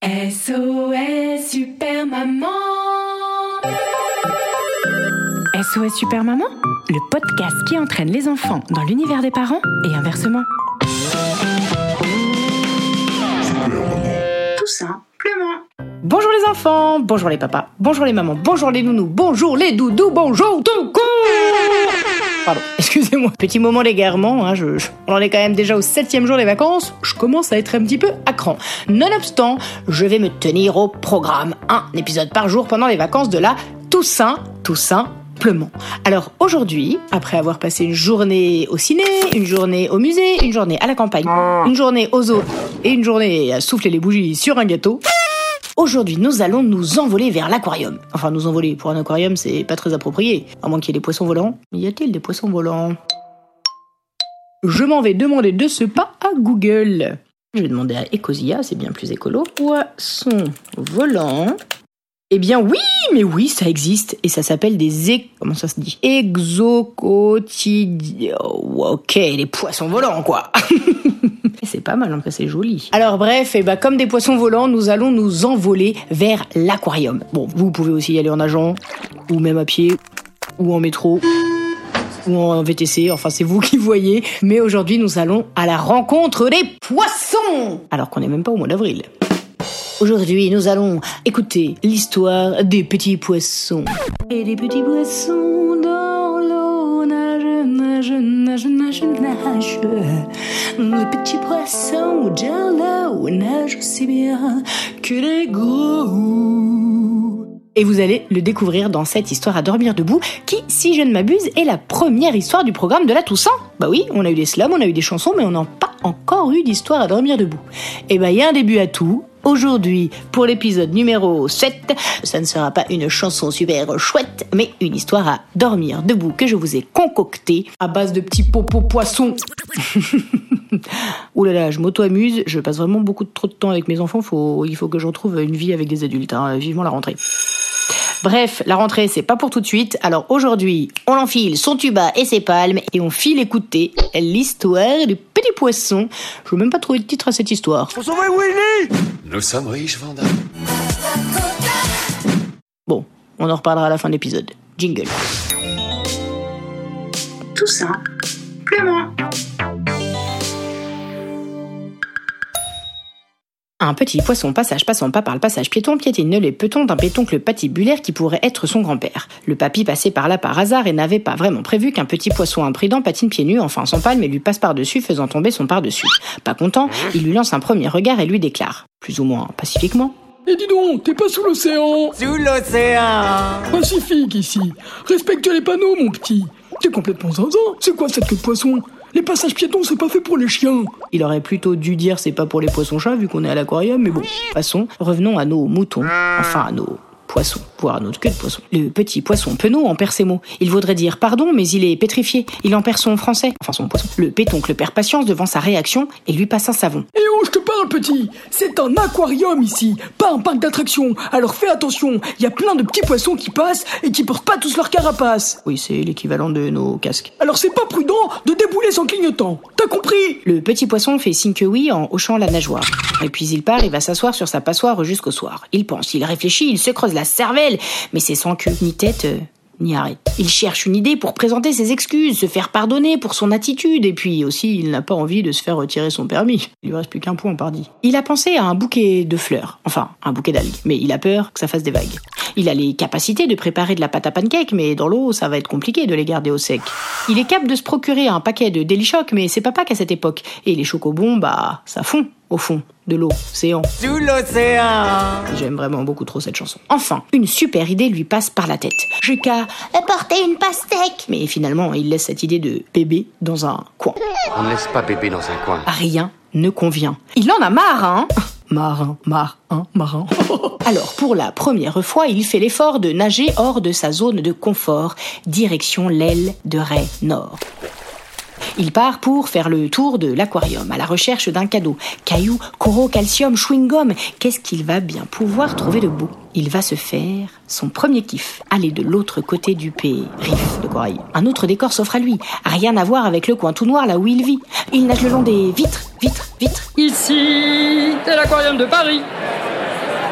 SOS Super Maman SOS Super Maman, le podcast qui entraîne les enfants dans l'univers des parents et inversement. Tout simplement. Bonjour les enfants, bonjour les papas, bonjour les mamans, bonjour les nounous, bonjour les doudous, bonjour tout court Pardon, excusez-moi. Petit moment d'égarement, hein, je, je- on en est quand même déjà au septième jour des vacances, je commence à être un petit peu à cran. Nonobstant, je vais me tenir au programme. Un épisode par jour pendant les vacances de la Toussaint, Toussaint, simplement. Alors aujourd'hui, après avoir passé une journée au ciné, une journée au musée, une journée à la campagne, une journée au zoo et une journée à souffler les bougies sur un gâteau, Aujourd'hui, nous allons nous envoler vers l'aquarium. Enfin, nous envoler. Pour un aquarium, c'est pas très approprié. À moins qu'il y ait des poissons volants. Y a-t-il des poissons volants? Je m'en vais demander de ce pas à Google. Je vais demander à Ecosia, c'est bien plus écolo. Poissons volants. Eh bien oui, mais oui, ça existe. Et ça s'appelle des é... Comment ça se dit? Exocotidiens. Ok, les poissons volants, quoi. C'est pas mal, en fait, c'est joli. Alors bref, et bah, comme des poissons volants, nous allons nous envoler vers l'aquarium. Bon, vous pouvez aussi y aller en nageant, ou même à pied, ou en métro, ou en VTC, enfin c'est vous qui voyez. Mais aujourd'hui, nous allons à la rencontre des poissons Alors qu'on n'est même pas au mois d'avril. Aujourd'hui, nous allons écouter l'histoire des petits poissons. Et les petits poissons dans l'eau nagent, nagent, nagent, nagent, nagent. Les petits poissons dans l'eau nagent aussi bien que les gros. Et vous allez le découvrir dans cette histoire à dormir debout, qui, si je ne m'abuse, est la première histoire du programme de la Toussaint. Bah oui, on a eu des slams, on a eu des chansons, mais on n'a pas encore eu d'histoire à dormir debout. Et bah il y a un début à tout. Aujourd'hui, pour l'épisode numéro 7, ça ne sera pas une chanson super chouette, mais une histoire à dormir debout que je vous ai concoctée à base de petits popos poissons. Ouh là là, je m'auto-amuse, je passe vraiment beaucoup trop de temps avec mes enfants, il faut que j'en trouve une vie avec des adultes, hein, vivement la rentrée. Bref, la rentrée, c'est pas pour tout de suite. Alors aujourd'hui, on enfile son tuba et ses palmes et on file écouter l'histoire du petit poisson. Je veux même pas trouver de titre à cette histoire. Nous sommes riches, Vanda. Bon, on en reparlera à la fin de l'épisode. Jingle. Tout simplement. Un petit poisson passage passant pas par le passage piéton piétine. Les petons d'un pétoncle patibulaire qui pourrait être son grand-père? Le papy passait par là par hasard et n'avait pas vraiment prévu qu'un petit poisson imprudent patine pieds nus, enfin son palme et lui passe par-dessus faisant tomber son par-dessus. Pas content, il lui lance un premier regard et lui déclare, plus ou moins pacifiquement, Et dis donc, t'es pas sous l'océan. Sous l'océan. Pacifique ici. Respecte les panneaux, mon petit. T'es complètement zinzin. C'est quoi cette queue de poisson? Les passages piétons, c'est pas fait pour les chiens Il aurait plutôt dû dire c'est pas pour les poissons-chats vu qu'on est à l'aquarium, mais bon. Passons, revenons à nos moutons. Enfin, à nos poissons, voire notre queue de poisson. Le petit poisson penaud en perd ses mots. Il vaudrait dire pardon, mais il est pétrifié. Il en perd son français, enfin son poisson. Le pétoncle perd patience devant sa réaction et lui passe un savon. Eh oh, je te parle, petit C'est un aquarium ici, pas un parc d'attractions Alors fais attention, il y a plein de petits poissons qui passent et qui portent pas tous leur carapace Oui, c'est l'équivalent de nos casques. Alors c'est pas prudent de débouler sans clignotant T'as compris? Le petit poisson fait signe que oui en hochant la nageoire. Et puis il part et va s'asseoir sur sa passoire jusqu'au soir. Il pense, il réfléchit, il se creuse la cervelle, mais c'est sans queue, ni tête, euh, ni arrête. Il cherche une idée pour présenter ses excuses, se faire pardonner pour son attitude, et puis aussi il n'a pas envie de se faire retirer son permis. Il lui reste plus qu'un point, pardi. Il a pensé à un bouquet de fleurs, enfin un bouquet d'algues, mais il a peur que ça fasse des vagues. Il a les capacités de préparer de la pâte à pancake, mais dans l'eau, ça va être compliqué de les garder au sec. Il est capable de se procurer un paquet de Deli Choc, mais c'est pas Pâques à cette époque. Et les chocobons, bah, ça fond au fond de l'eau, océan. Sous l'océan J'aime vraiment beaucoup trop cette chanson. Enfin, une super idée lui passe par la tête. J'ai qu'à apporter une pastèque. Mais finalement, il laisse cette idée de bébé dans un coin. On ne laisse pas bébé dans un coin. Rien ne convient. Il en a marre, hein Marin, marin, marin. Alors, pour la première fois, il fait l'effort de nager hors de sa zone de confort, direction l'aile de Ray Nord. Il part pour faire le tour de l'aquarium à la recherche d'un cadeau. Cailloux, coraux, calcium, chewing-gum. Qu'est-ce qu'il va bien pouvoir trouver de beau? Il va se faire son premier kiff. Aller de l'autre côté du pays, riff de corail. Un autre décor s'offre à lui. Rien à voir avec le coin tout noir là où il vit. Il nage le long des vitres, vitres, vitres. Ici, c'est l'aquarium de Paris.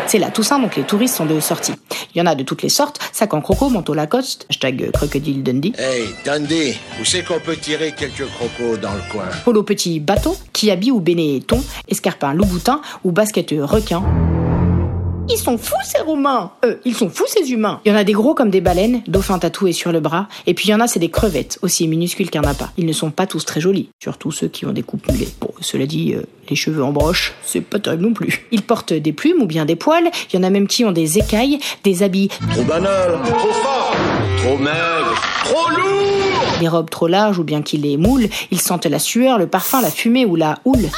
C'est la Toussaint, donc les touristes sont de sortie. Il y en a de toutes les sortes, sac en croco, manteau Lacoste, hashtag crocodile Dundee, Hey, Dundee, où c'est qu'on peut tirer quelques crocos dans le coin? Polo petit bateau, kiabi ou bénéton, escarpin louboutin ou basket requin. Ils sont fous ces Romains Euh, ils sont fous ces humains. Il y en a des gros comme des baleines, dauphins tatoués sur le bras, et puis il y en a c'est des crevettes, aussi minuscules qu'un appât. Ils ne sont pas tous très jolis, surtout ceux qui ont des coupes mulet. Bon, cela dit, euh, les cheveux en broche, c'est pas terrible non plus. Ils portent des plumes ou bien des poils, il y en a même qui ont des écailles, des habits, Trop banal, trop fort, trop maigre, trop lourd. Des robes trop larges ou bien qui les moulent, ils sentent la sueur, le parfum, la fumée ou la houle.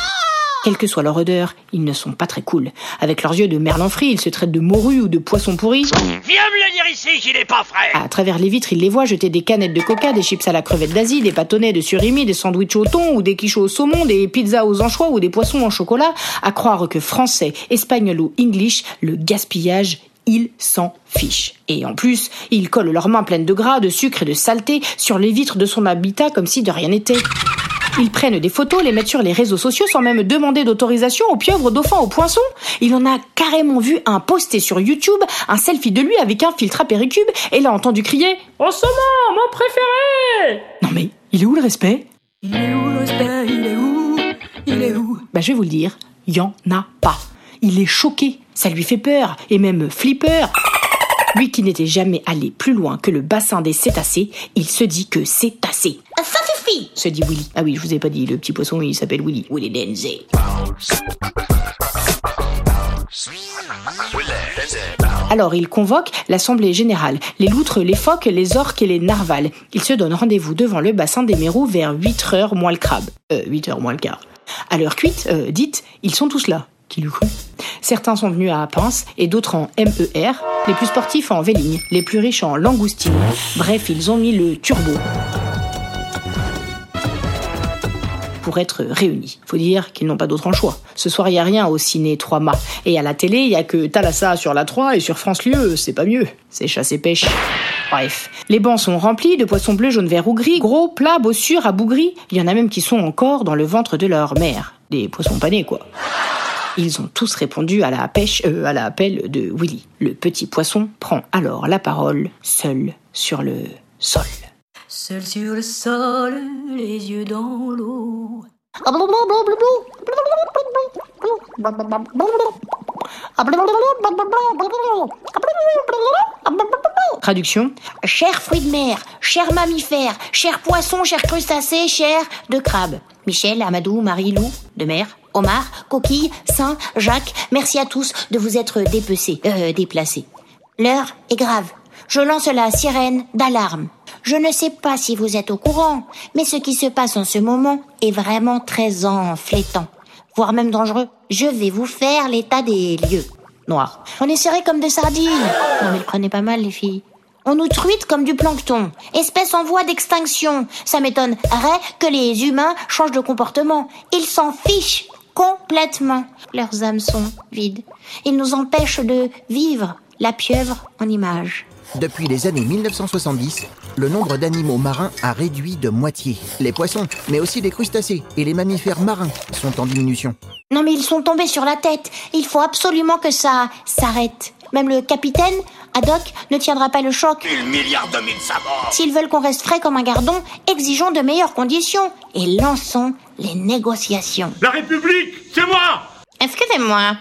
Quelle que soit leur odeur, ils ne sont pas très cool. Avec leurs yeux de merlan frit, ils se traitent de morue ou de poisson pourri. Viens me le dire ici qu'il est pas frais À travers les vitres, ils les voient jeter des canettes de coca, des chips à la crevette d'Asie, des bâtonnets de surimi, des sandwichs au thon ou des quichots au saumon, des pizzas aux anchois ou des poissons en chocolat. À croire que français, espagnol ou english, le gaspillage ils s'en fichent. Et en plus, ils collent leurs mains pleines de gras, de sucre et de saleté sur les vitres de son habitat comme si de rien n'était. Ils prennent des photos, les mettent sur les réseaux sociaux sans même demander d'autorisation aux pieuvres, aux dauphins, aux poissons. Il en a carrément vu un posté sur YouTube, un selfie de lui avec un filtre à péricube, et l'a entendu crier En saumon, mon préféré Non mais, il est où le respect? Il est où le respect? Il est où? Il est où? Bah je vais vous le dire, y en a pas. Il est choqué, ça lui fait peur, et même flipper. Lui qui n'était jamais allé plus loin que le bassin des cétacés, il se dit que c'est assez. Ça Se dit Willy. Ah oui, je vous ai pas dit, le petit poisson il s'appelle Willy. Willy Denze. Alors il convoque l'assemblée générale, les loutres, les phoques, les orques et les narvals. Ils se donnent rendez-vous devant le bassin des mérous vers 8 heures moins le crabe. Euh, 8 heures moins le quart. À l'heure cuite, euh, dite, ils sont tous là. Qui l'eût cru Certains sont venus à pince et d'autres en MER, les plus sportifs en véligne, les plus riches en langoustine. Bref, ils ont mis le turbo pour être réunis. Faut dire qu'ils n'ont pas d'autre en choix. Ce soir, il y a rien au ciné 3 mâts. Et à la télé, il y a que Thalassa sur la 3 et sur France Lieu, c'est pas mieux. C'est chasse et pêche. Bref. Les bancs sont remplis de poissons bleus, jaunes, verts ou gris, gros, plats, bossures, abougris. Il y en a même qui sont encore dans le ventre de leur mère. Des poissons panés, quoi. Ils ont tous répondu à la pêche, euh, à l'appel de Willy. Le petit poisson prend alors la parole, seul sur le sol. Seul sur le sol, les yeux dans l'eau. Traduction Cher fruit de mer, cher mammifère, cher poisson, cher crustacé, cher de crabe. Michel, Amadou, Marie-Lou, de mer, Omar, Coquille, Saint, Jacques, merci à tous de vous être dépecés, euh, déplacés. L'heure est grave. Je lance la sirène d'alarme. Je ne sais pas si vous êtes au courant, mais ce qui se passe en ce moment est vraiment très enflétant, voire même dangereux. Je vais vous faire l'état des lieux. Noir. On est serrés comme des sardines. Non mais le prenez pas mal les filles. On nous truite comme du plancton. Espèce en voie d'extinction. Ça m'étonnerait que les humains changent de comportement. Ils s'en fichent complètement. Leurs âmes sont vides. Ils nous empêchent de vivre la pieuvre en image. Depuis les années 1970, le nombre d'animaux marins a réduit de moitié. Les poissons, mais aussi les crustacés et les mammifères marins sont en diminution. Non mais ils sont tombés sur la tête. Il faut absolument que ça s'arrête. Même le capitaine, Haddock, ne tiendra pas le choc. Mille milliards de mille sabords S'ils veulent qu'on reste frais comme un gardon, exigeons de meilleures conditions et lançons les négociations. La République, c'est moi Excusez-moi.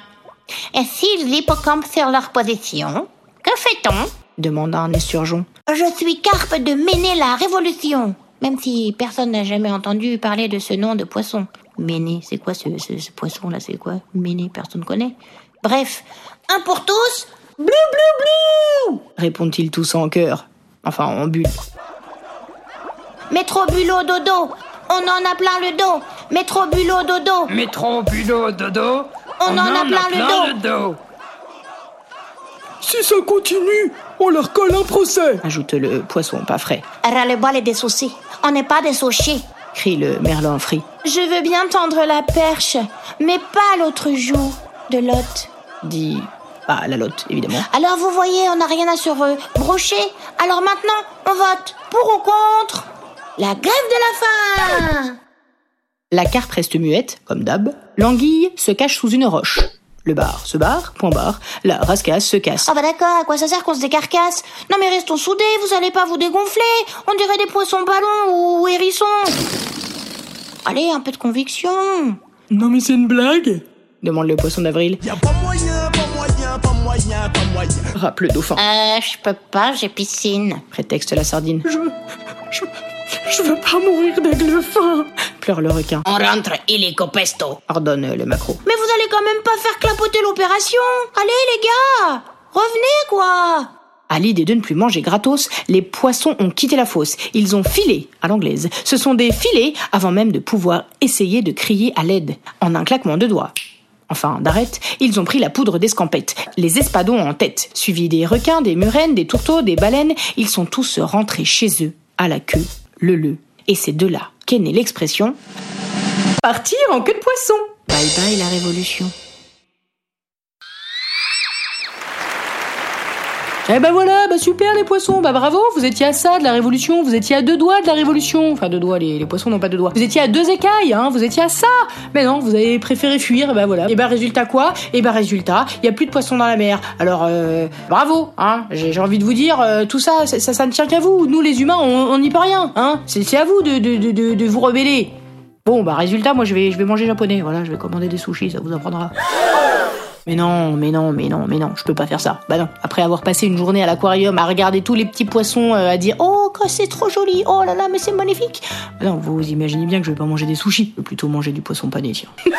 Et s'ils l'hippocampe sur leur position, que fait-on? Demanda un esturgeon. Je suis carpe de Méné la Révolution. Même si personne n'a jamais entendu parler de ce nom de poisson. Méné, c'est quoi ce, ce- ce poisson-là? C'est quoi? Méné, personne connaît. Bref, un pour tous, blou blou blou Répondent-ils tous en chœur. Enfin, en bulle. Métro bulot dodo, on en a plein le dos. Métro, bulot, dodo. Métro, bulot, dodo. On, en, a plein, le, dos. Si ça continue, on leur colle un procès. Ajoute le poisson pas frais. Et des soucis. On n'est pas des soucis. Crie le merlan frit. Je veux bien tendre la perche, mais pas l'autre joue de Lot. Dit bah, la lotte, évidemment. Alors vous voyez, on n'a rien à se brocher. Alors maintenant, on vote pour ou contre la grève de la faim. La carpe reste muette, comme d'hab. L'anguille se cache sous une roche. Le bar se barre, point barre. La rascasse se casse. Ah bah d'accord, à quoi ça sert qu'on se décarcasse? Non mais restons soudés, vous allez pas vous dégonfler. On dirait des poissons ballons ou hérissons. Allez, un peu de conviction. Non mais c'est une blague demande le poisson d'avril. Y'a pas moyen, pas moyen, pas moyen, pas moyen. Rappe le dauphin. Euh, je peux pas, j'ai piscine. Prétexte la sardine. Je, je, je veux pas mourir d'aigle faim. Pleure le requin. On rentre illico pesto. Ordonne le macro. Mais vous allez quand même pas faire clapoter l'opération. Allez les gars, revenez quoi. À l'idée de ne plus manger gratos, les poissons ont quitté la fosse. Ils ont filé à l'anglaise. Ce sont des filets avant même de pouvoir essayer de crier à l'aide en un claquement de doigts enfin d'arête, ils ont pris la poudre d'escampette, les espadons en tête, suivis des requins, des murènes, des tourteaux, des baleines, ils sont tous rentrés chez eux, à la queue, le le. Et c'est de là qu'est née l'expression Partir en queue de poisson Bye bye la révolution. Eh ben voilà, bah super les poissons, bah bravo, vous étiez à ça de la révolution, vous étiez à deux doigts de la révolution. Enfin deux doigts, les, poissons n'ont pas deux doigts. Vous étiez à deux écailles, hein, vous étiez à ça. Mais non, vous avez préféré fuir, bah voilà. Et bah résultat quoi? Et bah résultat, il y a plus de poissons dans la mer. Alors euh, bravo, hein. J'ai envie de vous dire, euh, tout ça, ça, ça, ne tient qu'à vous. Nous les humains, on n'y peut rien, hein. C'est à vous de, de, de, de, vous rebeller. Bon bah résultat, moi je vais je vais manger japonais. Voilà, je vais commander des sushis, ça vous apprendra. Mais non, mais non, mais non, mais non, je peux pas faire ça. Bah non. Après avoir passé une journée à l'aquarium à regarder tous les petits poissons, euh, à dire oh que c'est trop joli, oh là là, mais c'est magnifique. Bah non, vous imaginez bien que je vais pas manger des sushis, je vais plutôt manger du poisson pané, tiens.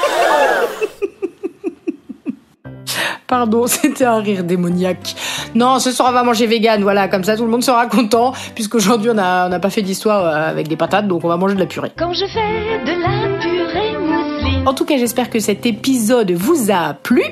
Pardon, c'était un rire démoniaque. Non, ce soir on va manger vegan, voilà, comme ça tout le monde sera content, puisqu'aujourd'hui on n'a on a pas fait d'histoire euh, avec des patates, donc on va manger de la purée. Quand je fais de la purée mousseline. En tout cas, j'espère que cet épisode vous a plu.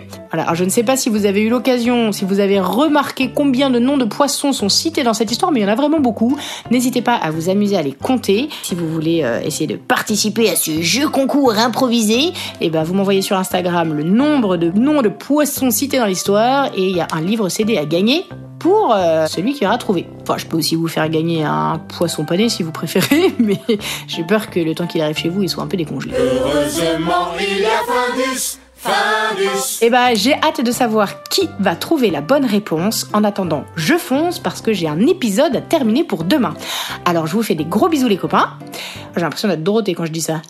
Alors je ne sais pas si vous avez eu l'occasion, si vous avez remarqué combien de noms de poissons sont cités dans cette histoire, mais il y en a vraiment beaucoup. N'hésitez pas à vous amuser à les compter. Si vous voulez euh, essayer de participer à ce jeu concours improvisé, eh ben vous m'envoyez sur Instagram le nombre de noms de poissons cités dans l'histoire et il y a un livre CD à gagner pour euh, celui qui aura trouvé. Enfin, je peux aussi vous faire gagner un poisson pané si vous préférez, mais j'ai peur que le temps qu'il arrive chez vous, il soit un peu décongelé. Eh ben, j'ai hâte de savoir qui va trouver la bonne réponse. En attendant, je fonce parce que j'ai un épisode à terminer pour demain. Alors, je vous fais des gros bisous les copains. J'ai l'impression d'être Dorothée quand je dis ça.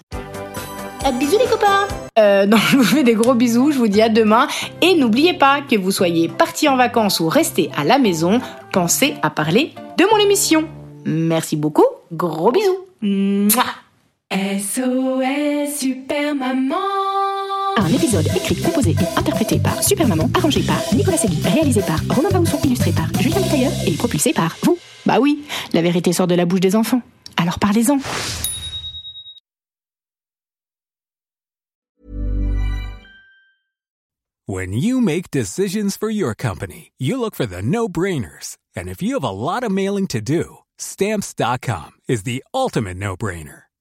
Euh, bisous les copains euh, non, je vous fais des gros bisous, je vous dis à demain. Et n'oubliez pas que vous soyez partis en vacances ou restés à la maison, pensez à parler de mon émission. Merci beaucoup, gros bisous. SOS Super Maman Un épisode écrit, composé et interprété par Super Maman, arrangé par Nicolas Segui, réalisé par Romain Bausson, illustré par Julien Tailleur et propulsé par vous. Bah oui, la vérité sort de la bouche des enfants. Alors parlez-en. When you make decisions for your company, you look for the no-brainers. And if you have a lot of mailing to do, stamps.com is the ultimate no-brainer.